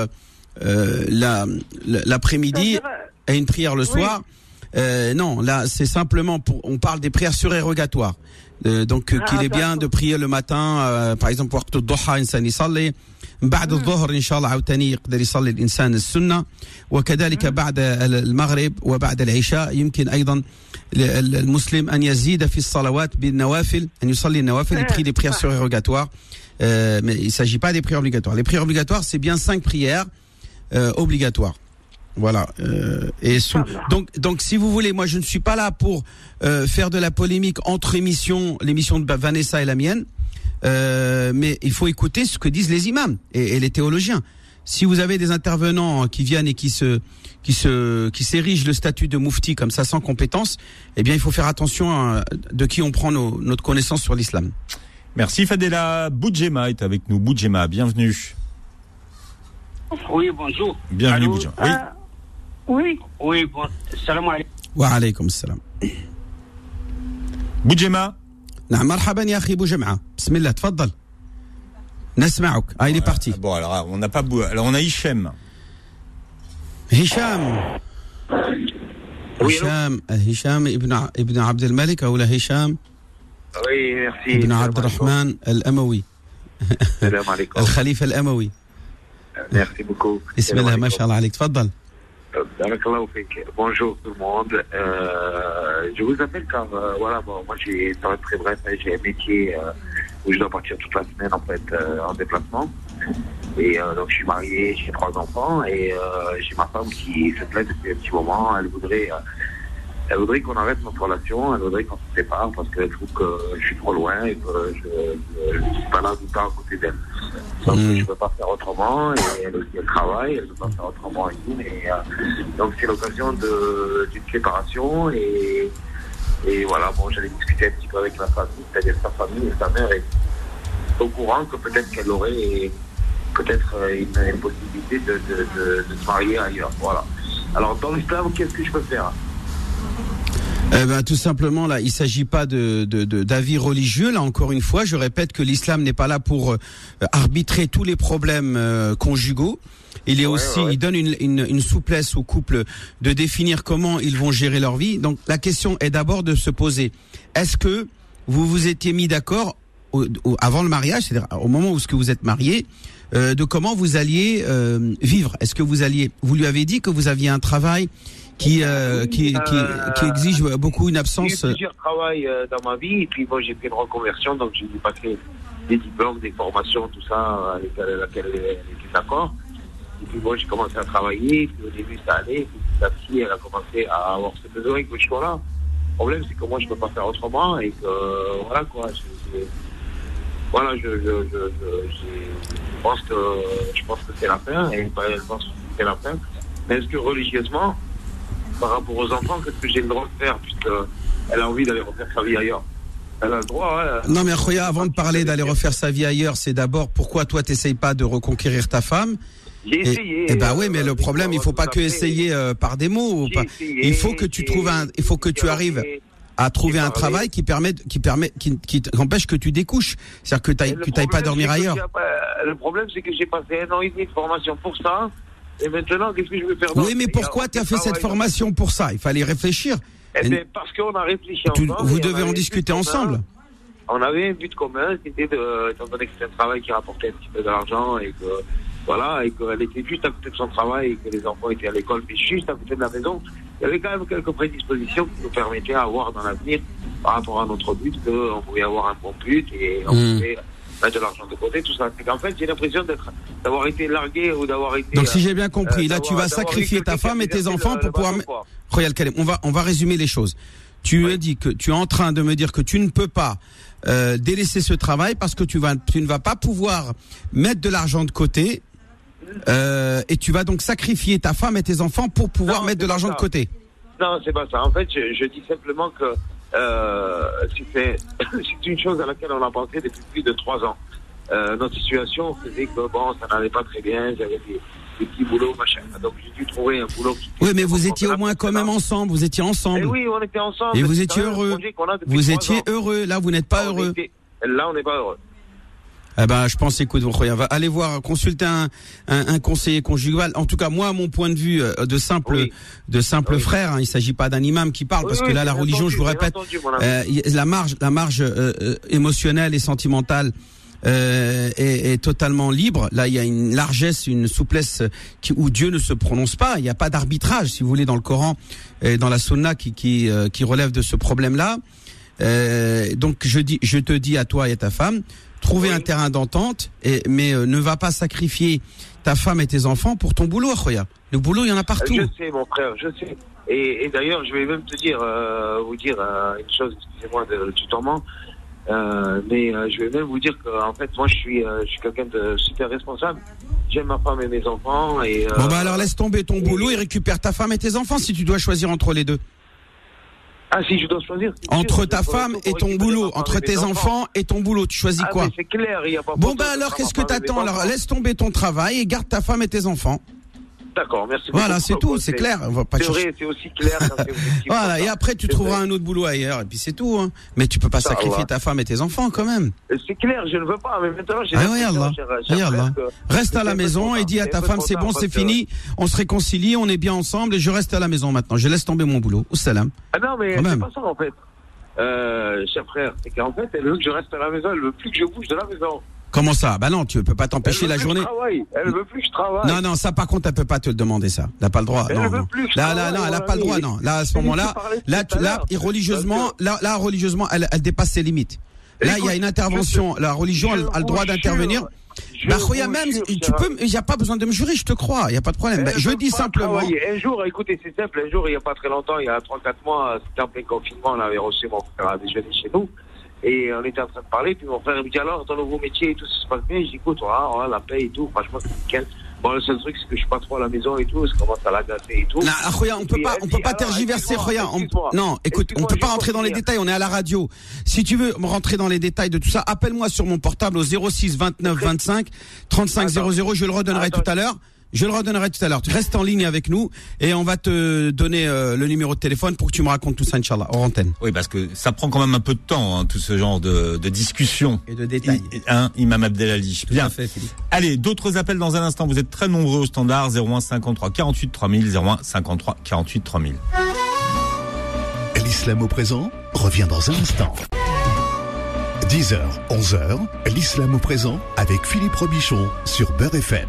euh, la la- l'après-midi et une prière le Oui. soir euh, non là c'est simplement pour on parle des prières surérogatoires euh, donc euh, Ah, qu'il est bien d'accord. de prier le matin euh, par exemple وقت الضحى إنسان يصلي بعد الظهر إن شاء الله عاوتاني يقدر يصلي الإنسان السنة وكذلك بعد المغرب وبعد العشاء يمكن أيضا ل- المسلم أن يزيد في الصلوات بالنوافل أن يصلي النوافل il prie des prières surérogatoires euh, mais il s'agit pas des prières obligatoires les prières obligatoires c'est bien cinq prières euh, obligatoires voilà. Euh, et sous- donc, donc, si vous voulez, moi, je ne suis pas là pour euh, faire de la polémique entre émissions, l'émission de Vanessa et la mienne, euh, mais il faut écouter ce que disent les imams et, et les théologiens. Si vous avez des intervenants qui viennent et qui se qui se qui s'érigent le statut de moufti comme ça sans compétence, eh bien, il faut faire attention à de qui on prend nos- notre connaissance sur l'islam. Merci Fadela. Boudjema est avec nous. Boudjema, bienvenue. Oui, bonjour. Bienvenue Boudjema. Oui. Ah, oui, Oui, bon, salam alaikum. Wa alaykum salam. Boudjema, نعم مرحبا يا أخي ابو جمعه بسم الله تفضل نسمعك ah il est parti Bon, alors, on n'a pas Bou- Alors, on a Hichem. هشام هشام هشام ابن ع- ابن عبد الملك أو هشام Oui, merci. ابن عبد الرحمن الاموي Salam alaikum. الخليفه الاموي Merci beaucoup. بسم الله ما شاء الله عليك تفضل. Bonjour tout le monde. Euh, je vous appelle car euh, voilà, bon, moi j'ai, ça va être très bref, j'ai un métier euh, où je dois partir toute la semaine en fait euh, en déplacement. Et euh, donc je suis marié, j'ai trois enfants et j'ai ma femme qui se plaît depuis un petit moment. Elle voudrait, elle voudrait qu'on arrête notre relation, elle voudrait qu'on se sépare parce qu'elle trouve que je suis trop loin et que je ne suis pas là tout le temps à côté d'elle. Donc Mm. je ne peux pas faire autrement et elle aussi elle travaille, elle ne peut pas faire autrement. Et, euh, donc c'est l'occasion d'une séparation et, et voilà, bon j'allais discuter un petit peu avec la famille, c'est-à-dire sa famille et sa mère est au courant que peut-être qu'elle aurait peut-être euh, une, une possibilité de, de, de, de se marier ailleurs. Voilà. Alors dans l'islam, qu'est-ce que je peux faire? Eh ben, tout simplement, là, il s'agit pas de de- de- d'avis religieux. Là, encore une fois, je répète que l'islam n'est pas là pour euh, arbitrer tous les problèmes euh, conjugaux. Il est Ouais, aussi, ouais. il donne une, une, une souplesse aux couples de définir comment ils vont gérer leur vie. Donc, la question est d'abord de se poser est-ce que vous vous étiez mis d'accord au- au- avant le mariage, c'est-à-dire au moment où ce que vous êtes marié, euh, de comment vous alliez euh, vivre? Est-ce que vous alliez, vous lui avez dit que vous aviez un travail qui euh, qui, qui, qui exige beaucoup une J'ai eu absence euh, plusieurs travails euh, dans ma vie et puis bon, j'ai fait une reconversion, donc j'ai dû passer des diplômes, des formations, tout ça, avec euh, laquelle elle était d'accord. Et puis bon, j'ai commencé à travailler, puis au début ça allait, puis petit à petit elle a commencé à avoir ce besoin que je sois là. Le problème c'est que moi je peux pas faire autrement et que euh, voilà quoi. je- je- voilà, je, je, je, je, j'ai- je pense que je pense que c'est la fin et elle pense que c'est la fin. Mais est-ce que religieusement, par rapport aux enfants, qu'est-ce que j'ai le droit de faire puisque elle a envie d'aller refaire sa vie ailleurs Elle a le droit. hein. Non mais Khoya, avant de parler d'aller refaire sa vie ailleurs, c'est d'abord pourquoi toi t'essayes pas de reconquérir ta femme J'ai essayé. eh ben oui, mais euh, le problème, il faut pas que essayer euh, par des mots. pas. essayé, Il faut que tu trouves un, il faut que tu arrives à trouver un travail qui permet, qui permet, qui, qui t'empêche que tu découches. C'est-à-dire que que t'ailles pas dormir ailleurs. Le problème, c'est que j'ai passé un an et demi de formation pour ça. Et maintenant, qu'est-ce que je vais faire Oui, mais pourquoi tu as fait cette formation pour ça? Il fallait réfléchir. Eh bien, parce qu'on a réfléchi Tu- ensemble. vous devez en discuter commun. ensemble. On avait un but commun, c'était de, étant donné que c'était un travail qui rapportait un petit peu d'argent et que, voilà, et qu'elle était juste à côté de son travail et que les enfants étaient à l'école, puis juste à côté de la maison, il y avait quand même quelques prédispositions qui nous permettaient d'avoir dans l'avenir, par rapport à notre but, qu'on pouvait avoir un bon but et on Mm. pouvait de l'argent de côté, tout ça. Qu'en fait, j'ai l'impression d'avoir été largué ou d'avoir été. Donc si j'ai bien compris, euh, là tu vas sacrifier ta femme et tes enfants le- pour le pouvoir. Royal Kalem, on va on va résumer les choses. Tu me dis que tu es en train de me dire que tu ne peux pas euh, délaisser ce travail parce que tu vas tu ne vas pas pouvoir mettre de l'argent de côté. Euh, et tu vas donc sacrifier ta femme et tes enfants pour pouvoir Non, mettre de l'argent de côté. Non, c'est pas ça. En fait, je, je dis simplement que euh, [coughs] c'est une chose à laquelle on a pensé depuis plus de trois ans. Euh, notre situation faisait que bon, ça n'allait pas très bien. J'avais des, des petits boulots, machin. Donc j'ai dû trouver un boulot. Qui Oui, mais vous étiez au moins quand même ensemble. Vous étiez Et ensemble. Eh oui, on était ensemble. Et vous étiez heureux. Vous étiez ans. heureux. Là, vous n'êtes pas On heureux. était- Là, on n'est pas heureux. Eh ben, je pense, écoute, va aller voir, consulter un, un, un conseiller conjugal. En tout cas, moi, mon point de vue euh, de simple, Oui. de simple Oui. frère, hein, il s'agit pas d'un imam qui parle, Oui, parce que là, la religion, entendu, je vous répète, entendu, euh, la marge, la marge euh, euh, émotionnelle et sentimentale. euh, est, est totalement libre. Là, il y a une largesse, une souplesse qui, où Dieu ne se prononce pas. Il n'y a pas d'arbitrage, si vous voulez, dans le Coran et dans la Sunna qui qui, euh, qui relève de ce problème-là. Euh, donc, je dis, je te dis à toi et à ta femme, trouvez Oui. un terrain d'entente, et mais euh, ne va pas sacrifier ta femme et tes enfants pour ton boulot, Khoya. Le boulot, il y en a partout. Je sais, mon frère, je sais. Et, et d'ailleurs, je vais même te dire, euh, vous dire euh, une chose, excusez-moi de- tutoiement, euh, mais euh, je vais même vous dire que, en fait, moi, je suis, euh, je suis quelqu'un de super responsable. J'aime ma femme et mes enfants. Et, euh, Bon bah alors laisse tomber ton boulot et récupère ta femme et tes enfants si tu dois choisir entre les deux. Ah, si je dois choisir. Entre ta femme et ton boulot, entre tes enfants et ton boulot, tu choisis Ah, quoi clair, y a pas Bon bah alors qu'est-ce que t'attends Alors laisse tomber ton travail et garde ta femme et tes enfants. D'accord, merci Voilà, beaucoup c'est pour le tout, c'est clair. On va pas C'est vrai, c'est aussi clair. [laughs] c'est Voilà, et après tu C'est trouveras un autre boulot ailleurs et puis c'est tout. Hein. Mais tu peux pas sacrifier ta femme et tes enfants quand même. C'est clair, je ne veux pas, mais maintenant, j'ai Ah, regarde là. Reste à c'est la maison et dis à ta C'est femme c'est bon, c'est fini, on se réconcilie, on est bien ensemble et je reste à la maison maintenant. Je laisse tomber mon boulot. Au salam. Ah non, mais c'est pas ça en fait. Euh, cher frère, c'est qu'en fait, elle veut que je reste à la maison, elle veut plus que je bouge de la maison. Comment ça? Bah non, tu peux pas t'empêcher la journée. Elle veut plus que je travaille. Non, non, ça par contre, elle peut pas te le demander ça. Elle n'a pas le droit. Elle non, veut non. plus que je Là, là, non, elle a mon pas le droit, non. Là, à ce moment-là, là, tu, là, et religieusement, là, là, religieusement, elle, elle dépasse ses limites. Là, il y a une intervention. La religion, elle a le droit d'intervenir. Bah, même, tu peux, il n'y a pas besoin de me jurer, je te crois, il n'y a pas de problème. Bah, je dis simplement. Un jour, écoutez, c'est simple. Un jour, il n'y a pas très longtemps, il y a 3-4 mois, c'était en plein confinement, on avait reçu mon frère à déjeuner chez nous. Et on était en train de parler, puis mon frère il me dit alors, ton nouveau métier et tout, ça se passe bien? Je dis écoute, voilà, voilà, la paix et tout, franchement, c'est nickel. Bon, le seul truc, c'est que je suis pas trop à la maison et tout, ça commence à l'agacer et tout. Là, ah, Khoya, on peut Et pas, on peut dit, pas alors, tergiverser, Khoya. On-. Non, écoute, on peut je pas rentrer dans les détails, on est à la radio. Si tu veux rentrer dans les détails de tout ça, appelle-moi sur mon portable au 06 29 25 35 00, je le redonnerai Attends. tout à l'heure. Je le redonnerai tout à l'heure. Tu restes en ligne avec nous et on va te donner euh, le numéro de téléphone pour que tu me racontes tout ça, Inch'Allah, hors antenne. Oui, parce que ça prend quand même un peu de temps, hein, tout ce genre de, de discussion. Et de détails. I- hein, Imam Abdelali. Bien. fait, Philippe. Allez, d'autres appels dans un instant. Vous êtes très nombreux au standard 01 53 48 3000 01 53 48 3000. L'islam au présent revient dans un instant. 10h, 11h, l'islam au présent avec Philippe Robichon sur Beurre FM.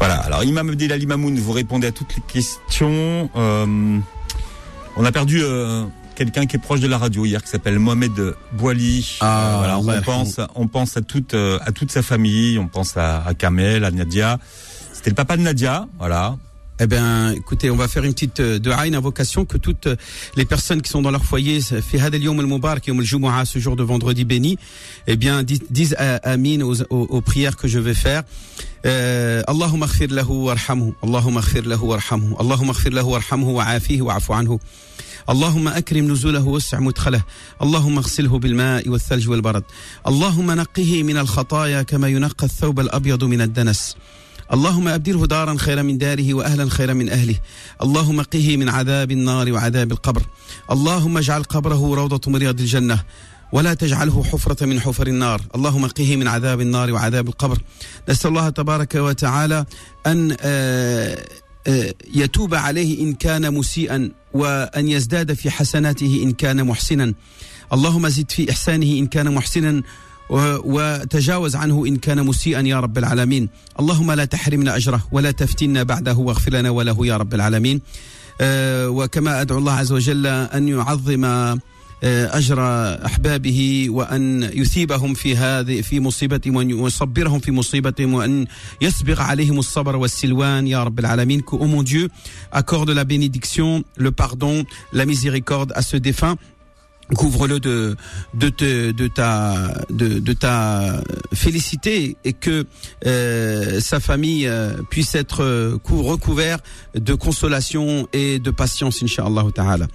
Voilà. Alors, Imam Abdelali Mamoun, vous répondez à toutes les questions. Euh, on a perdu euh, quelqu'un qui est proche de la radio hier, qui s'appelle Mohamed Bouali. Ah, Euh, voilà, Allah on pense, on pense à toute, à toute sa famille. On pense à, à Kamel, à Nadia. C'était le papa de Nadia. Voilà. Eh bien, écoutez, on va faire une petite euh, dua, une invocation que toutes euh, les personnes qui sont dans leur foyer, fi hada al-yawm al-mubarak, yawm al-jumu'ah, ce jour de vendredi béni, eh bien, dis- disent euh, amin aux, aux, aux prières que je vais faire. Euh, Allahumma aghfir lahu warhamhu. Allahumma aghfir lahu warhamhu. Allahumma aghfir lahu warhamhu wa'afihi wa'afu anhu. اللهم أكرم نزوله واسع مدخله اللهم اغسله بالماء والثلج والبرد اللهم نقه من الخطايا كما ينقى الثوب الأبيض من الدنس اللهم أبدله دارا خيرا من داره وأهلا خيرا من أهله. اللهم قه من عذاب النار وعذاب القبر. اللهم اجعل قبره روضة من رياض الجنة. ولا تجعله حفرة من حفر النار. اللهم قه من عذاب النار وعذاب القبر. نسأل الله تبارك وتعالى أن آه، آه، يتوب عليه إن كان مسيئا وأن يزداد في حسناته إن كان محسنا. اللهم زد في إحسانه إن كان محسنا وتجاوز عنه إن كان مسيئا يا رب العالمين. اللهم لا تحرمنا أجره ولا تفتنا بعده واغفر لنا وله يا رب العالمين. آه، وكما أدعو الله عز وجل أن يعظم آه، أجر أحبابه وأن يثيبهم في هذه في مصيبتهم وأن يصبرهم في مصيبتهم وأن يسبغ عليهم الصبر والسلوان يا رب العالمين. Oh mon Dieu accorde la bénédiction le pardon la miséricorde à ce défunt couvre-le de de, te- de ta de, de ta félicité et que euh, sa famille euh, puisse être euh, cou- recouvert de consolation et de patience inshallah ta'ala.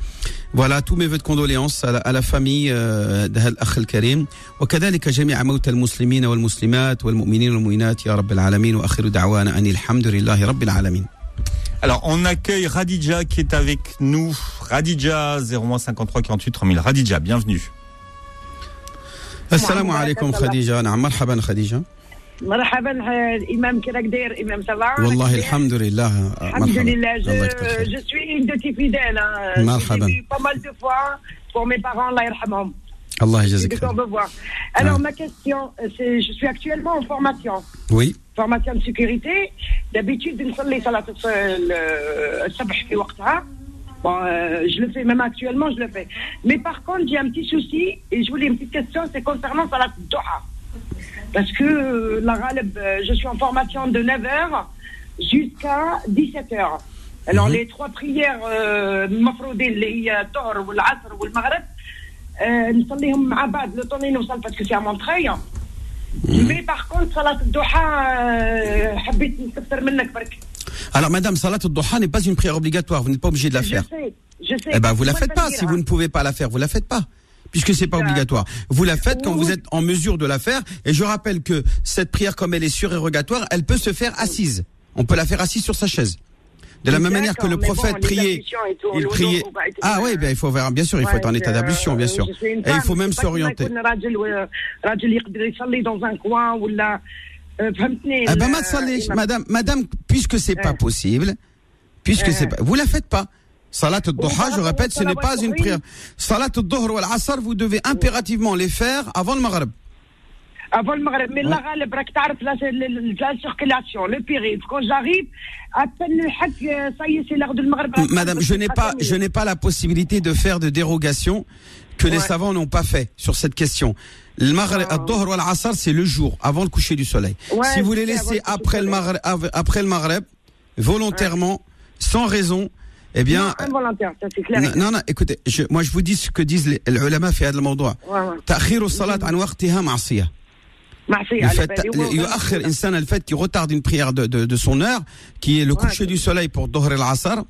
Voilà tous mes vœux de condoléances à la, à la famille euh, de الأخ الكريم وكذلك جميع موتى المسلمين والمسلمات والمؤمنين والمؤمنات يا رب العالمين وآخر دعوانا أن الحمد لله رب العالمين Alors, on accueille Radija qui est avec nous. Radija, 0153 48 3000. Radija, bienvenue. السلام عليكم خديجة نعم مرحبا خديجة مرحبا آه، الامام كي راك داير امام سافا والله الحمد لله الحمد مرحبا لله الله يكتر je, خير. je suis une de tes fidèles hein. مرحبا. J'ai vu pas mal de fois pour mes parents الله يرحمهم Allah au. Alors, ah. ma question, euh, c'est je suis actuellement en formation. Oui. Formation de sécurité. D'habitude, euh, euh, bon, je le fais même actuellement, je le fais. Mais par contre, j'ai un petit souci et je voulais une petite question, c'est concernant Salat Doha. Parce que euh, la je suis en formation de 9h jusqu'à 17h. Alors, mm -hmm. les trois prières, euh, نصليهم مع بعض لو طوني نوصل باسكو سي مونتري مي باغ كونت صلاة الضحى آه، حبيت نكثر منك برك Alors, Madame, Salat al-Duha n'est pas une prière obligatoire. Vous n'êtes pas obligé de la Je faire. sais, je sais. Eh ben, vous la Moi, faites je pas. veux Si dire, vous hein. ne pouvez pas la faire, vous la faites pas. Puisque c'est pas D'accord. obligatoire. Vous la faites quand Oui. vous êtes en mesure de la faire. Et je rappelle que cette prière, comme elle est surérogatoire, elle peut se faire assise. On peut la faire assise sur sa chaise. De la même manière que le prophète priait, il priait. Ah oui, bien, il faut voir, bien sûr, il faut être en état d'ablution, bien sûr. Et il faut même s'orienter. Ah bah, madame, madame, puisque c'est pas possible, puisque c'est pas, vous la faites pas. Salat al-Duha, je répète, ce n'est pas une prière. Salat al-Duhr ou al-Asr, vous devez impérativement les faire avant le Maghreb avant le Maghreb. Mais là, le braque, la circulation, le périph. Quand j'arrive, à peine le hack, euh, ça y est, c'est l'heure du Maghreb. Madame, je n'ai pas, je n'ai pas la possibilité de faire de dérogation que ouais. les savants n'ont pas fait sur cette question. Le Maghreb, ah. c'est le jour, avant le coucher du soleil. Ouais, si vous les laissez après le, Maghreb, après le Maghreb, volontairement, ouais. sans raison, eh bien, non, ça clair. Non, non, écoutez, je, moi je vous dis ce que disent les, les ulama fait al-mawdu'. Ta'khir salat an waqtiha le fait qu'il retarde une prière de, de, de, son heure, qui est le coucher du soleil pour Dohr al-Asr,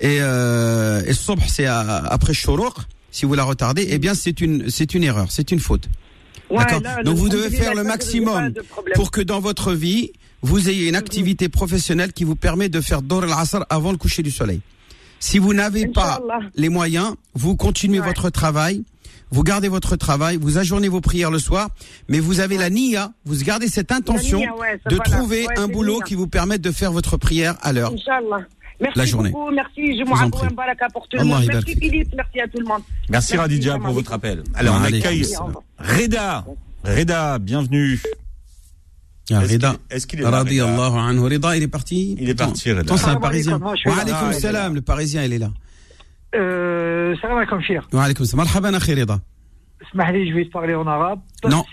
et, euh, et c'est après Shouruq, si vous la retardez, eh bien, c'est une, c'est une erreur, c'est une faute. D'accord Donc, vous devez faire le maximum pour que dans votre vie, vous ayez une activité professionnelle qui vous permet de faire Dohr al-Asr avant le coucher du soleil. Si vous n'avez pas les moyens, vous continuez Ouais. votre travail, vous gardez votre travail, vous ajournez vos prières le soir, mais vous avez la niya, vous gardez cette intention ouais, de voilà. trouver Ouais, un boulot qui vous permette de faire votre prière à l'heure. Merci La journée. beaucoup, merci, je vous en vous prie. baraka pour tout le Allah monde. yabarak Merci. Philippe, merci à tout le monde. Merci, Radija salam pour votre appel. Alors, on accueille Reda. Reda, bienvenue. Ah, Rida. Est-ce qu'il est, est. Rida, il est parti. Il est parti, Rida. Attends, c'est un Parisien. Wa alaykoum salam, le Parisien, il est là. Euh, salam alaikum, cher. Wa salam. Marhaban, akhi Rida. Smahli, je vais te parler en arabe. Non,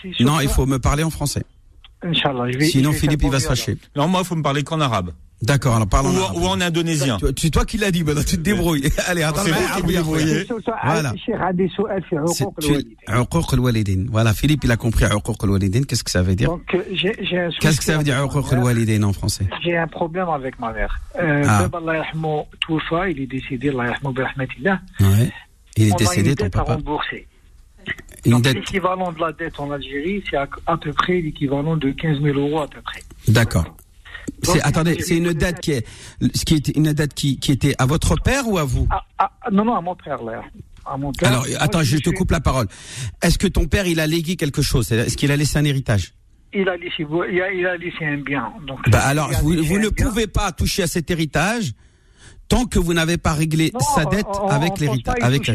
il faut me parler en français. Sinon, Philippe, il va se fâcher. Non, moi, il faut me parler qu'en arabe. D'accord, alors parle en arabe. Ou en indonésien. C'est toi qui l'as dit, maintenant tu te débrouilles. [laughs] Allez, attends, Voilà. Voilà, Philippe, il a compris Qu'est-ce que ça veut dire Qu'est-ce que ça veut dire en français J'ai un problème avec ma mère. Euh, ah. Il est décédé, Il est décédé, ton papa dette. l'équivalent de la dette en Algérie, c'est à, à peu près l'équivalent de 15 000 euros à peu près. D'accord. Attendez, c'est une dette qui est, ce qui est une dette qui, qui était à votre père ou à vous? Ah, ah, non, non, à mon père, là. À mon père. Alors, Moi, attends, je te coupe la parole. Est-ce que ton père, il a légué quelque chose? Est-ce qu'il a laissé un héritage? Il a laissé, il a, il a laissé un bien. Donc, Bah alors, vous, ne bien. pouvez pas toucher à cet héritage tant que vous n'avez pas réglé Non, sa dette on- on avec l'héritage. Avec.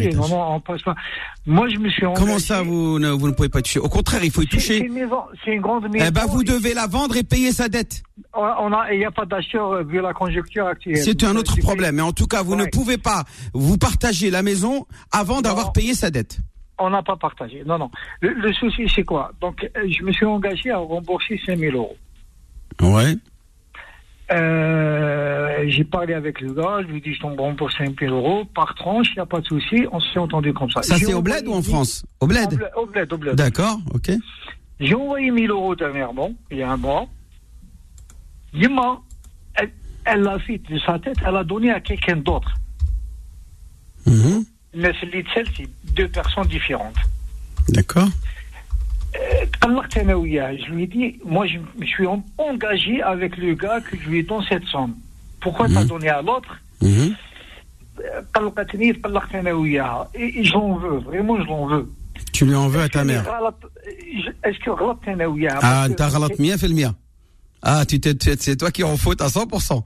Moi, je me suis Comment ça, vous ne, vous ne pouvez pas y toucher? Au contraire, il faut y C'est toucher. une maison, c'est une grande maison. Eh ben, vous Et devez la vendre et payer sa dette. On a, il n'y a pas d'acheteur euh, vu la conjoncture actuelle. C'est un autre j'ai problème. Mais en tout cas, vous ne pouvez pas vous partager la maison avant d'avoir payé sa dette. On n'a pas partagé. Non, non. Le, le souci, c'est quoi? Donc, euh, je me suis engagé à rembourser 5 000 euros. Ouais. Euh, j'ai parlé avec le gars, je lui ai dit je tombe rembourse 5 000 euros par tranche, il n'y a pas de souci, on s'est entendu comme ça. Ça, c'est au bled ou en France Au bled Au bled, au bled. D'accord, ok. J'ai envoyé 1000 euros dernièrement, il y a un mois. Dima, elle, elle l'a fait de sa tête, elle a donné à quelqu'un d'autre. Mhm. Mais c'est deux personnes différentes. D'accord je lui ai dit, moi je, suis engagé avec le gars que je lui donne cette somme. Pourquoi mhm. t'as donné à l'autre mmh. Et veux, vraiment je l'en veux. Tu lui en veux à ta mère Est-ce que Ah, t'as Ah, c'est toi qui en faute à 100%.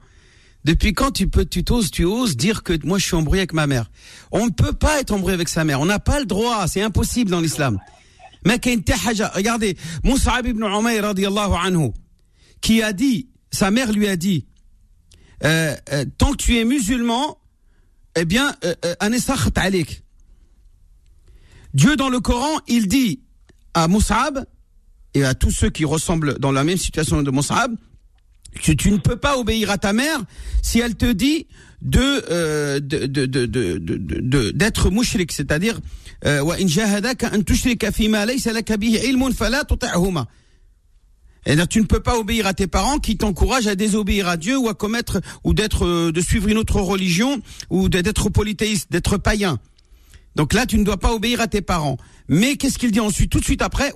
Depuis quand tu peux, tu t'oses, tu oses dire que moi je suis embrouillé avec ma mère? On ne peut pas être embrouillé avec sa mère. On n'a pas le droit. C'est impossible dans l'islam. Mais كاين حتى حاجة. Regardez, Mus'ab ibn Umayr radiyallahu anhu, qui a dit, sa mère lui a dit, euh, euh, tant que tu es musulman, eh bien, euh, euh, أنا ساخط عليك. Dieu dans le Coran, il dit à Mus'ab et à tous ceux qui ressemblent dans la même situation de Mus'ab que tu ne peux pas obéir à ta mère si elle te dit de euh, de de de de de- de- d'être mushrik, c'est-à-dire in jahadaka an tushrika fima laysa laka bihi ilmun fala tuti'huma. Et tu ne peux pas obéir à tes parents qui t'encouragent à désobéir à Dieu ou à commettre ou d'être euh, de suivre une autre religion ou d'être polythéiste, d'être païen. Donc là, tu ne dois pas obéir à tes parents. Mais qu'est-ce qu'il dit ensuite, tout de suite après?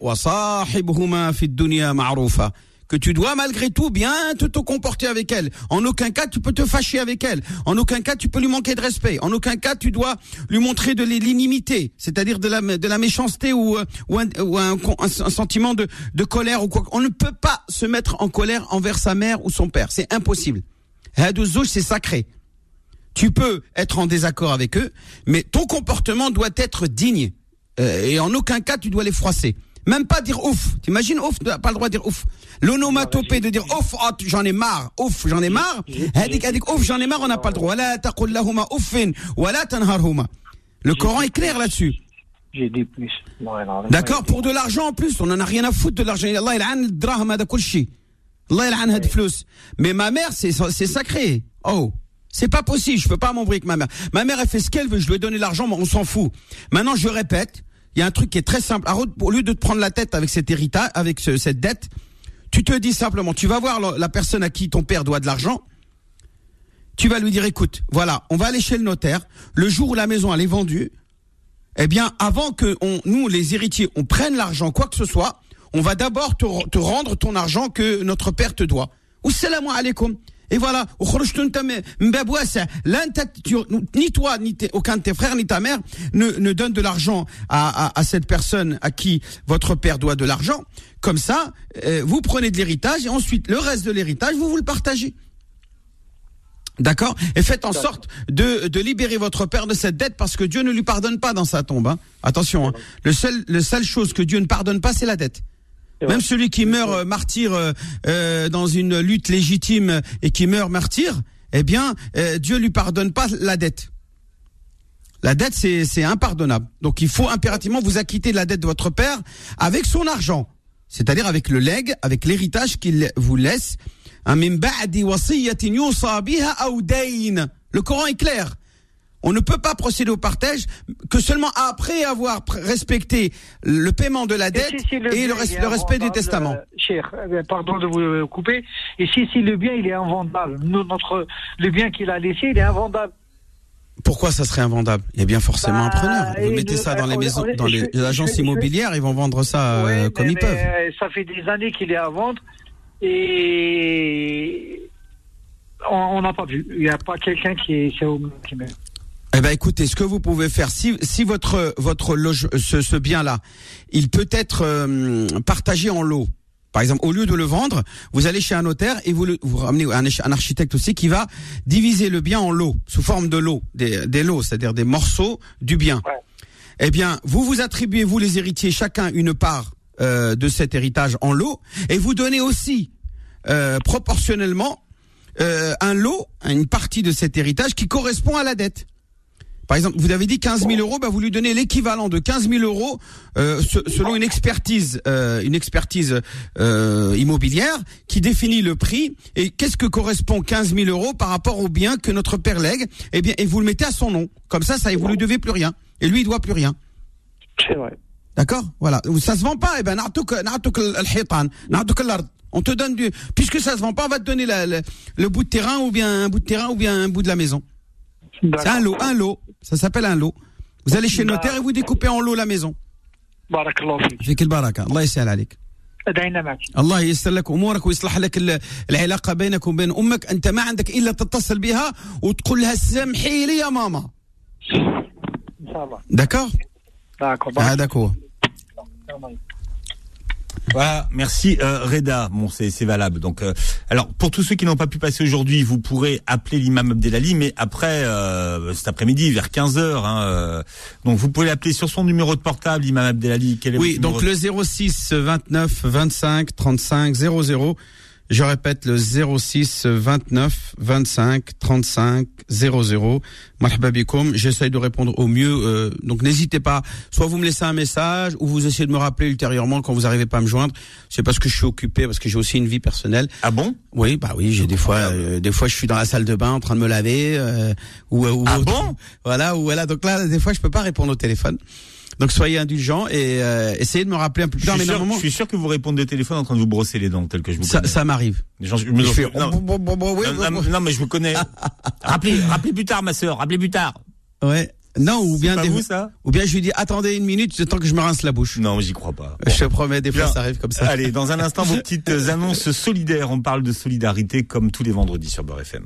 Que tu dois malgré tout bien te, te comporter avec elle. En aucun cas tu peux te fâcher avec elle. En aucun cas tu peux lui manquer de respect. En aucun cas tu dois lui montrer de l'inimité, c'est-à-dire de la, de la méchanceté ou, euh, ou, un, sentiment de, de colère ou quoi. On ne peut pas se mettre en colère envers sa mère ou son père. C'est impossible. Hadou Zouj, c'est sacré. Tu peux être en désaccord avec eux, mais ton comportement doit être digne. Euh, et en aucun cas, tu dois les froisser. Même pas dire ouf. T'imagines ouf, tu n'as pas le droit de dire ouf. L'onomatopée de dire ouf, oh, j'en ai marre, ouf, j'en ai marre. Hadik, hadik, ouf, j'en ai marre, on n'a pas le droit. Le Coran est clair là-dessus. j'ai dit plus D'accord Pour de l'argent en plus, on en a rien à foutre de l'argent. Allah il an draham hada kul shi. Allah il an had flus. Mais ma mère, c'est c'est sacré. Oh. C'est pas possible, je peux pas m'embrouiller avec ma mère. Ma mère, elle fait ce qu'elle veut, je lui ai donné l'argent, mais on s'en fout. Maintenant, je répète, il y a un truc qui est très simple. Au lieu de te prendre la tête avec cet héritage, avec ce- cette dette, tu te dis simplement, tu vas voir la- personne à qui ton père doit de l'argent, tu vas lui dire, écoute, voilà, on va aller chez le notaire, le jour où la maison elle est vendue, eh bien, avant que on, nous, les héritiers, on prenne l'argent, quoi que ce soit, on va d'abord te, re- te rendre ton argent que notre père te doit. Oussalamu alaikum. Et voilà, ni toi, ni aucun de tes frères, ni ta mère ne, ne donne de l'argent à, à, à cette personne à qui votre père doit de l'argent. Comme ça, euh, vous prenez de l'héritage et ensuite, le reste de l'héritage, vous vous le partagez. D'accord? Et faites en sorte de, de libérer votre père de cette dette parce que Dieu ne lui pardonne pas dans sa tombe. hein. Attention, hein. le seul, le seule chose que Dieu ne pardonne pas, c'est la dette. Même celui qui meurt euh, martyr euh, euh, dans une lutte légitime et qui meurt martyr, eh bien, euh, Dieu lui pardonne pas la dette. La dette, c'est c'est impardonnable. Donc, il faut impérativement vous acquitter de la dette de votre père avec son argent, c'est-à-dire avec le legs, avec l'héritage qu'il vous laisse. Dayn. Le Coran est clair. On ne peut pas procéder au partage que seulement après avoir respecté le paiement de la dette si- et, le, res- il est le respect du testament. euh, cher, euh, pardon de vous euh, couper. Et si, si le bien il est invendable, nous, notre, le bien qu'il a laissé, il est invendable. Pourquoi ça serait invendable? Il y a bien forcément un Bah, preneur. Vous et mettez le- ça dans les on- maisons, on- dans les je- agences je- je- immobilières, ils vont vendre ça euh, comme mais- ils peuvent. ça fait des années qu'il est à vendre et on n'a pas vu. Il n'y a pas quelqu'un qui est, c'est au- qui. Eh ben écoutez, ce que vous pouvez faire, si si votre votre loge, ce, ce bien-là, il peut être euh, partagé en lots. Par exemple, au lieu de le vendre, vous allez chez un notaire et vous le, vous ramenez un, un architecte aussi qui va diviser le bien en lots, sous forme de lots, des, des lots, c'est-à-dire des morceaux du bien. Eh bien, vous vous attribuez vous les héritiers chacun une part euh, de cet héritage en lot et vous donnez aussi euh, proportionnellement euh, un lot, une partie de cet héritage qui correspond à la dette. Par exemple, vous avez dit 15 000 euros, bah vous lui donnez l'équivalent de 15 000 euros euh, selon une expertise, euh, une expertise euh, immobilière qui définit le prix et qu'est-ce que correspond 15 000 euros par rapport au bien que notre père lègue? Eh bien, et vous le mettez à son nom. Comme ça, ça et vous lui devez plus rien. Et lui, il doit plus rien. C'est vrai. D'accord? Voilà. Ça se vend pas, eh ben, on te donne du. Puisque ça se vend pas, on va te donner la, la, le bout de terrain ou bien un bout de terrain ou bien un bout de la maison. C'est un lot, un lot. Ça s'appelle un lot. Vous allez chez le notaire et vous découpez en lot la maison. بارك الله فيك فيك البركة الله يسهل عليك ادعينا معك الله ييسر لك امورك ويصلح لك ال- العلاقه بينك وبين امك انت ما عندك الا تتصل بها وتقول لها سامحي لي يا ماما ان شاء الله داكور داكور بارك هذاك هو الله Voilà, merci euh, Reda. Bon, c'est c'est valable. Donc, euh, alors pour tous ceux qui n'ont pas pu passer aujourd'hui, vous pourrez appeler l'imam Abdelali, mais après euh, cet après-midi vers 15 h Hein, euh, donc vous pouvez l'appeler sur son numéro de portable, l'imam Abdelali. Quel est Oui, votre donc le 06 29 25 35 00. Je répète le 06 29 25 35 00. Marhaba bikoum. J'essaye de répondre au mieux. euh, donc n'hésitez pas. Soit vous me laissez un message ou vous essayez de me rappeler ultérieurement quand vous arrivez pas à me joindre. C'est parce que je suis occupé, parce que j'ai aussi une vie personnelle. Ah bon? Oui, bah oui, j'ai des fois, euh, des fois je suis dans la salle de bain en train de me laver. euh, ou, ou Ah bon? Voilà, ou voilà. Donc là, des fois, je peux pas répondre au téléphone. Donc soyez indulgents et euh, essayez de me rappeler un peu plus je tard. suis, Mais sûr, normalement, je suis sûr que vous répondez au téléphone en train de vous brosser les dents, tel que je vous ça, connais. ça m'arrive. Gens- je me- Je fais- non, bon, bon, bon, oui, non, oui, non, oui. non, mais je vous connais. [laughs] rappelez, rappelez plus tard, ma sœur. Rappelez plus tard. Ouais. Non, ou bien des- vous, ça ou bien je lui dis attendez une minute, le temps que je me rince la bouche. Non, j'y crois pas. Je te promets, des fois Bien. ça arrive comme ça. Allez, dans un instant, vos [laughs] petites annonces solidaires. On parle de solidarité comme tous les vendredis sur Beurre FM.